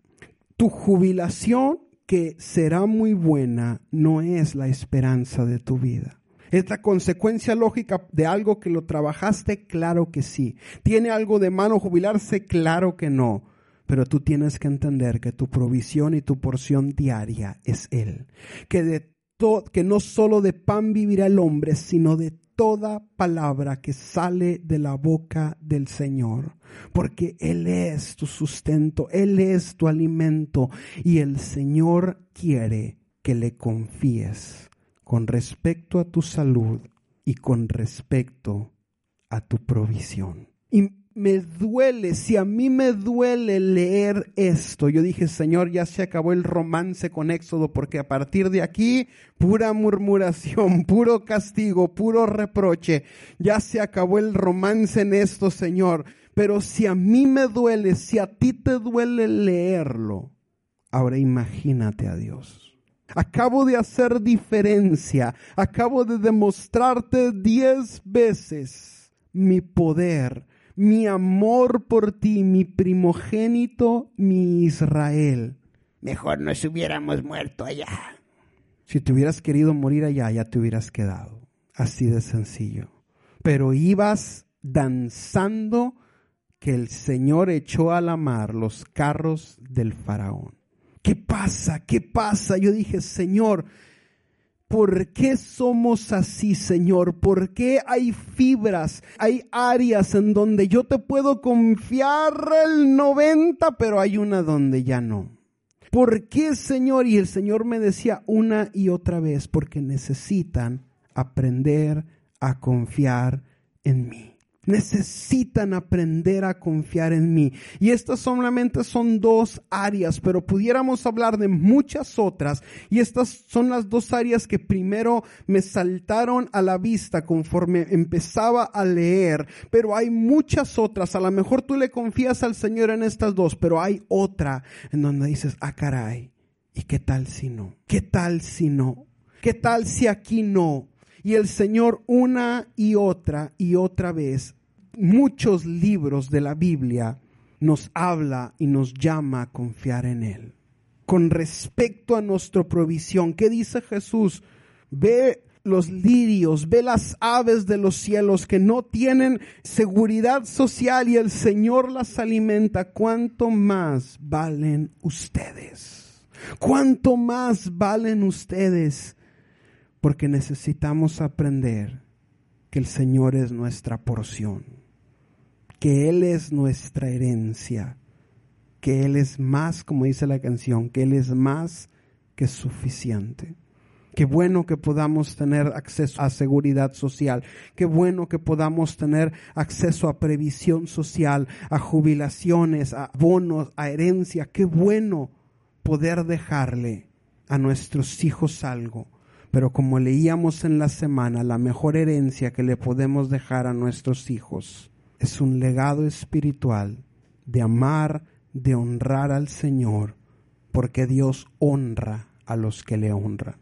[SPEAKER 2] Tu jubilación, que será muy buena, no es la esperanza de tu vida. ¿Es la consecuencia lógica de algo que lo trabajaste? Claro que sí. ¿Tiene algo de mano jubilarse? Claro que no. Pero tú tienes que entender que tu provisión y tu porción diaria es Él. Que, de que no solo de pan vivirá el hombre, sino de toda palabra que sale de la boca del Señor. Porque Él es tu sustento, Él es tu alimento y el Señor quiere que le confíes con respecto a tu salud y con respecto a tu provisión. Me duele, si a mí me duele leer esto, yo dije, Señor, ya se acabó el romance con Éxodo, porque a partir de aquí, pura murmuración, [LAUGHS] puro castigo, puro reproche, ya se acabó el romance en esto, Señor. Pero si a mí me duele, si a ti te duele leerlo, ahora imagínate a Dios. Acabo de hacer diferencia. Acabo de demostrarte diez veces mi poder, mi amor por ti, mi primogénito, mi Israel. Mejor nos hubiéramos muerto allá. Si te hubieras querido morir allá, ya te hubieras quedado. Así de sencillo. Pero ibas danzando que el Señor echó a la mar los carros del faraón. ¿Qué pasa? ¿Qué pasa? Yo dije, Señor, ¿por qué somos así, Señor? ¿Por qué hay fibras, hay áreas en donde yo te puedo confiar el 90, pero hay una donde ya no? ¿Por qué, Señor? Y el Señor me decía una y otra vez, porque necesitan aprender a confiar en mí. Necesitan aprender a confiar en mí. Y estas solamente son dos áreas, pero pudiéramos hablar de muchas otras. Y estas son las dos áreas que primero me saltaron a la vista conforme empezaba a leer. Pero hay muchas otras. A lo mejor tú le confías al Señor en estas dos, pero hay otra en donde dices, ah, caray. ¿Y qué tal si no? ¿Qué tal si no? ¿Qué tal si aquí no? Y el Señor una y otra y otra vez, muchos libros de la Biblia nos habla y nos llama a confiar en Él. Con respecto a nuestra provisión, ¿qué dice Jesús? Ve los lirios, ve las aves de los cielos que no tienen seguridad social y el Señor las alimenta. ¿Cuánto más valen ustedes? ¿Cuánto más valen ustedes? Porque necesitamos aprender que el Señor es nuestra porción, que Él es nuestra herencia, que Él es más, como dice la canción, que Él es más que suficiente. Qué bueno que podamos tener acceso a seguridad social. Qué bueno que podamos tener acceso a previsión social, a jubilaciones, a bonos, a herencia. Qué bueno poder dejarle a nuestros hijos algo. Pero como leíamos en la semana, la mejor herencia que le podemos dejar a nuestros hijos es un legado espiritual de amar, de honrar al Señor, porque Dios honra a los que le honran.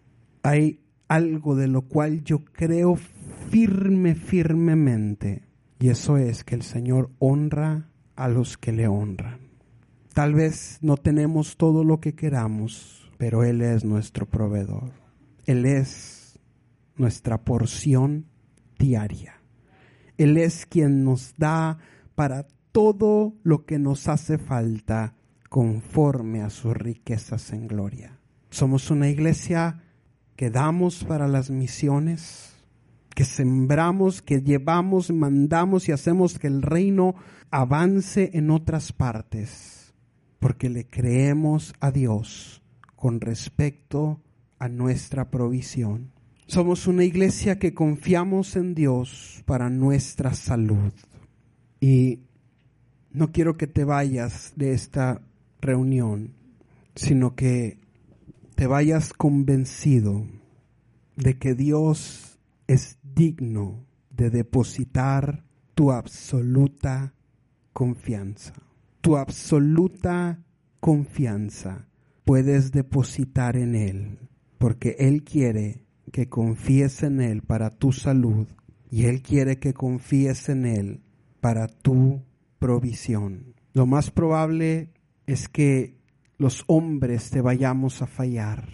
[SPEAKER 2] Hay algo de lo cual yo creo firme, firmemente, y eso es que el Señor honra a los que le honran. Tal vez no tenemos todo lo que queramos, pero Él es nuestro proveedor. Él es nuestra porción diaria. Él es quien nos da para todo lo que nos hace falta conforme a sus riquezas en gloria. Somos una iglesia que damos para las misiones, que sembramos, que llevamos, mandamos y hacemos que el reino avance en otras partes, porque le creemos a Dios con respecto a nuestra provisión. Somos una iglesia que confiamos en Dios para nuestra salud. Y no quiero que te vayas de esta reunión, sino que te vayas convencido de que Dios es digno de depositar tu absoluta confianza. Tu absoluta confianza puedes depositar en Él, porque Él quiere que confíes en Él para tu salud y Él quiere que confíes en Él para tu provisión. Lo más probable es que los hombres te vayamos a fallar.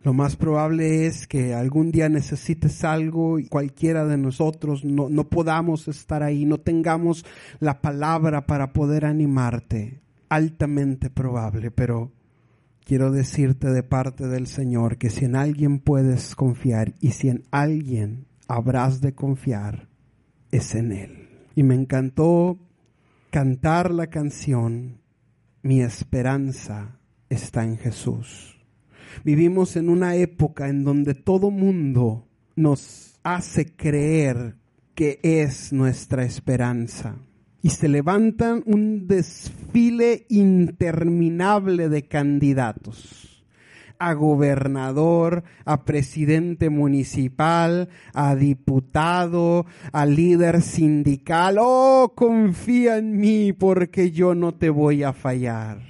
[SPEAKER 2] Lo más probable es que algún día necesites algo y cualquiera de nosotros no, no podamos estar ahí, no tengamos la palabra para poder animarte. Altamente probable, pero quiero decirte de parte del Señor que si en alguien puedes confiar y si en alguien habrás de confiar, es en Él. Y me encantó cantar la canción Mi esperanza está en Jesús. Vivimos en una época en donde todo mundo nos hace creer que es nuestra esperanza. Y se levantan un desfile interminable de candidatos a gobernador, a presidente municipal, a diputado, a líder sindical. Oh, confía en mí porque yo no te voy a fallar.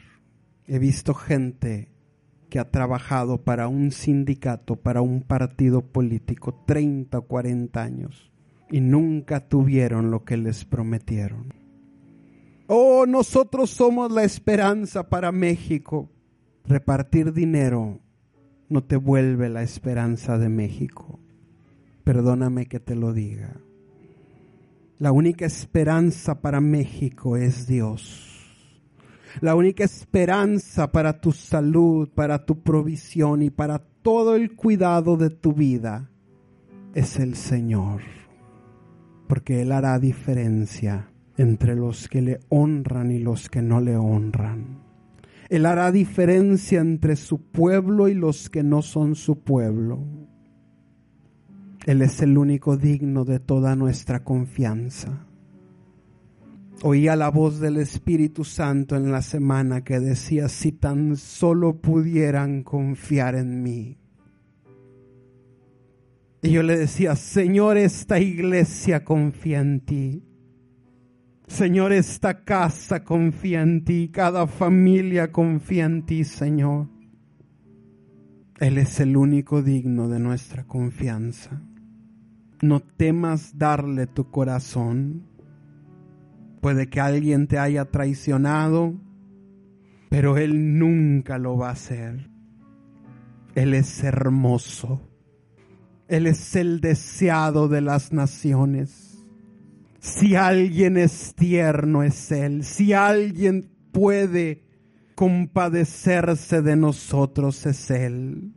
[SPEAKER 2] He visto gente que ha trabajado para un sindicato, para un partido político, 30 o 40 años, y nunca tuvieron lo que les prometieron. Oh, nosotros somos la esperanza para México. Repartir dinero no te vuelve la esperanza de México. Perdóname que te lo diga. La única esperanza para México es Dios. La única esperanza para tu salud, para tu provisión y para todo el cuidado de tu vida es el Señor. Porque Él hará diferencia entre los que le honran y los que no le honran. Él hará diferencia entre su pueblo y los que no son su pueblo. Él es el único digno de toda nuestra confianza. Oía la voz del Espíritu Santo en la semana que decía, si tan solo pudieran confiar en mí. Y yo le decía, Señor, esta iglesia confía en ti. Señor, esta casa confía en ti, cada familia confía en ti, Señor. Él es el único digno de nuestra confianza. No temas darle tu corazón. Puede que alguien te haya traicionado, pero Él nunca lo va a hacer. Él es hermoso. Él es el deseado de las naciones. Si alguien es tierno es Él. Si alguien puede compadecerse de nosotros es Él.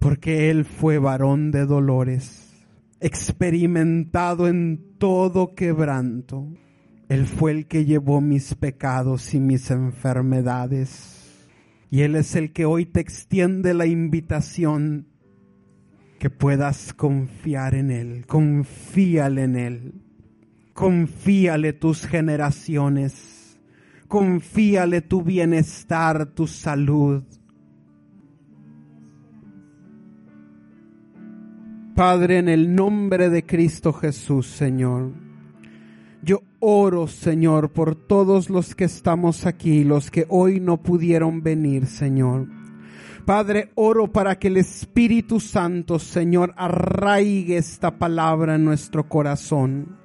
[SPEAKER 2] Porque Él fue varón de dolores, experimentado en todo quebranto. Él fue el que llevó mis pecados y mis enfermedades. Y Él es el que hoy te extiende la invitación que puedas confiar en Él. Confíale en Él. Confíale tus generaciones. Confíale tu bienestar, tu salud. Padre, en el nombre de Cristo Jesús, Señor, yo oro, Señor, por todos los que estamos aquí, los que hoy no pudieron venir, Señor Padre, oro para que el Espíritu Santo, Señor, arraigue esta palabra en nuestro corazón.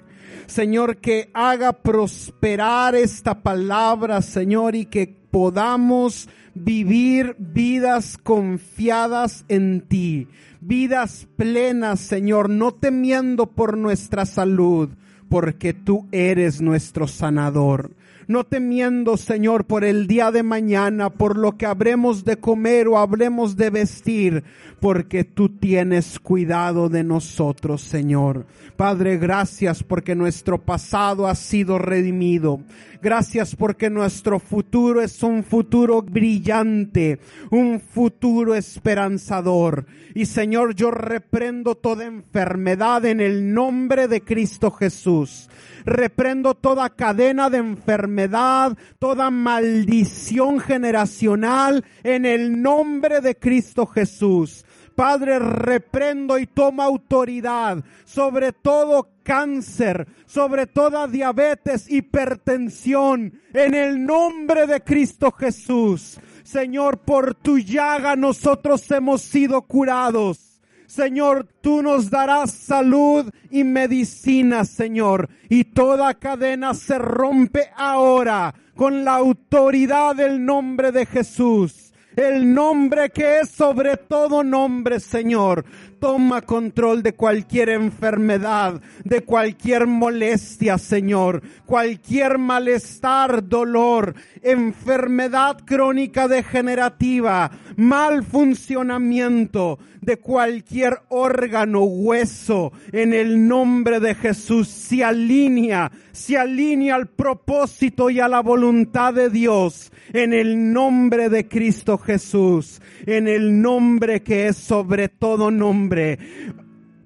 [SPEAKER 2] Señor, que haga prosperar esta palabra, Señor, y que podamos vivir vidas confiadas en ti, vidas plenas, Señor, no temiendo por nuestra salud, porque tú eres nuestro sanador no temiendo, Señor, por el día de mañana, por lo que habremos de comer o habremos de vestir, porque tú tienes cuidado de nosotros, Señor. Padre, gracias porque nuestro pasado ha sido redimido. Gracias porque nuestro futuro es un futuro brillante, un futuro esperanzador. Y Señor, yo reprendo toda enfermedad en el nombre de Cristo Jesús. Reprendo toda cadena de enfermedad, toda maldición generacional en el nombre de Cristo Jesús. Padre, reprendo y toma autoridad sobre todo cáncer, sobre toda diabetes, hipertensión, en el nombre de Cristo Jesús. Señor, por tu llaga nosotros hemos sido curados. Señor, tú nos darás salud y medicina, Señor. Y toda cadena se rompe ahora con la autoridad del nombre de Jesús el nombre que es sobre todo nombre, Señor. Toma control de cualquier enfermedad, de cualquier molestia, Señor, cualquier malestar, dolor, enfermedad crónica degenerativa, mal funcionamiento de cualquier órgano, hueso, en el nombre de Jesús, se alinea, se alinea al propósito y a la voluntad de Dios, en el nombre de Cristo Jesús, en el nombre que es sobre todo nombre.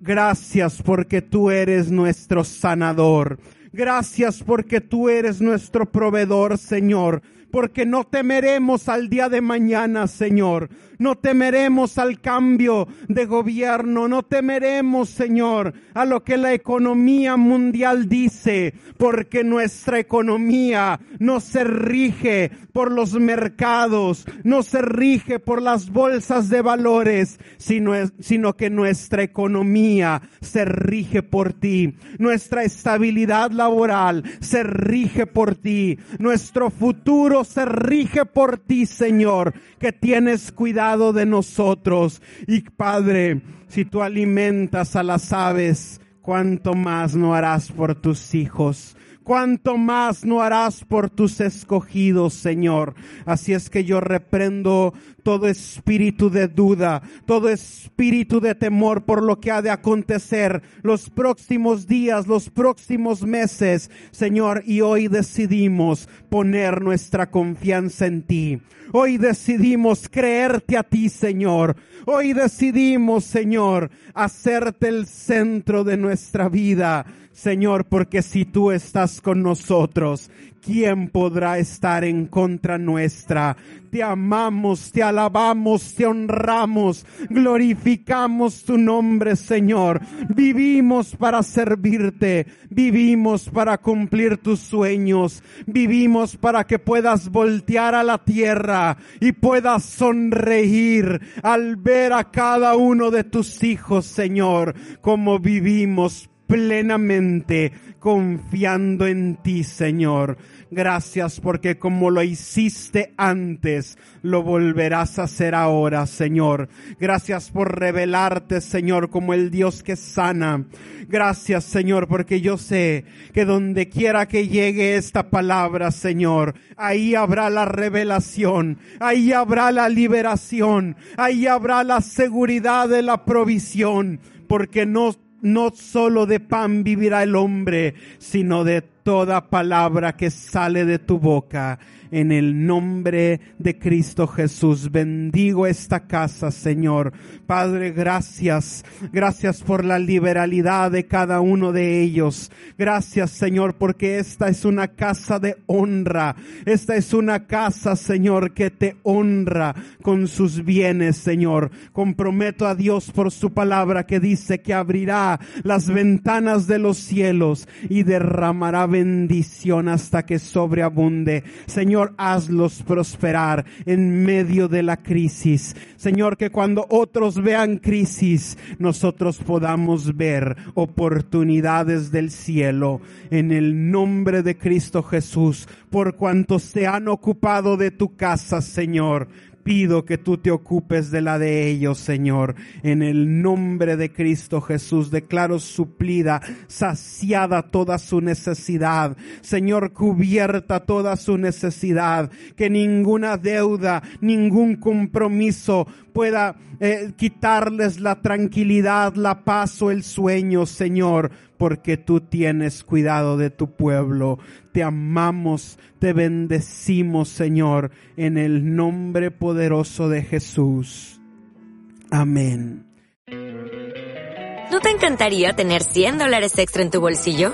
[SPEAKER 2] Gracias porque tú eres nuestro sanador. Gracias porque tú eres nuestro proveedor, Señor porque no temeremos al día de mañana, Señor. No temeremos al cambio de gobierno, no temeremos, Señor, a lo que la economía mundial dice, porque nuestra economía no se rige por los mercados, no se rige por las bolsas de valores, sino, sino que nuestra economía se rige por ti. Nuestra estabilidad laboral se rige por ti. Nuestro futuro se rige por ti, Señor, que tienes cuidado de nosotros. Y Padre, si tú alimentas a las aves, ¿cuánto más no harás por tus hijos? Cuánto más no harás por tus escogidos, Señor. Así es que yo reprendo todo espíritu de duda, todo espíritu de temor por lo que ha de acontecer los próximos días, los próximos meses, Señor. Y hoy decidimos poner nuestra confianza en ti. Hoy decidimos creerte a ti, Señor. Hoy decidimos, Señor, hacerte el centro de nuestra vida. Señor, porque si tú estás con nosotros, ¿quién podrá estar en contra nuestra? Te amamos, te alabamos, te honramos, glorificamos tu nombre, Señor. Vivimos para servirte, vivimos para cumplir tus sueños, vivimos para que puedas voltear a la tierra y puedas sonreír al ver a cada uno de tus hijos, Señor, como vivimos plenamente confiando en ti, Señor. Gracias porque como lo hiciste antes, lo volverás a hacer ahora, Señor. Gracias por revelarte, Señor, como el Dios que sana. Gracias, Señor, porque yo sé que donde quiera que llegue esta palabra, Señor, ahí habrá la revelación, ahí habrá la liberación, ahí habrá la seguridad de la provisión, porque no no solo de pan vivirá el hombre, sino de toda palabra que sale de tu boca. En el nombre de Cristo Jesús, bendigo esta casa, Señor. Padre, gracias. Gracias por la liberalidad de cada uno de ellos. Gracias, Señor, porque esta es una casa de honra. Esta es una casa, Señor, que te honra con sus bienes, Señor. Comprometo a Dios por su palabra que dice que abrirá las ventanas de los cielos y derramará bendición hasta que sobreabunde. Señor, hazlos prosperar en medio de la crisis. Señor, que cuando otros vean crisis, nosotros podamos ver oportunidades del cielo. En el nombre de Cristo Jesús, por cuanto se han ocupado de tu casa, Señor, pido que tú te ocupes de la de ellos, Señor. En el nombre de Cristo Jesús declaro suplida, saciada toda su necesidad. Señor, cubierta toda su necesidad. Que ninguna deuda, ningún compromiso pueda eh, quitarles la tranquilidad, la paz o el sueño, Señor, porque tú tienes cuidado de tu pueblo. Te amamos, te bendecimos, Señor, en el nombre poderoso de Jesús. Amén.
[SPEAKER 3] ¿No te encantaría tener 100 dólares extra en tu bolsillo?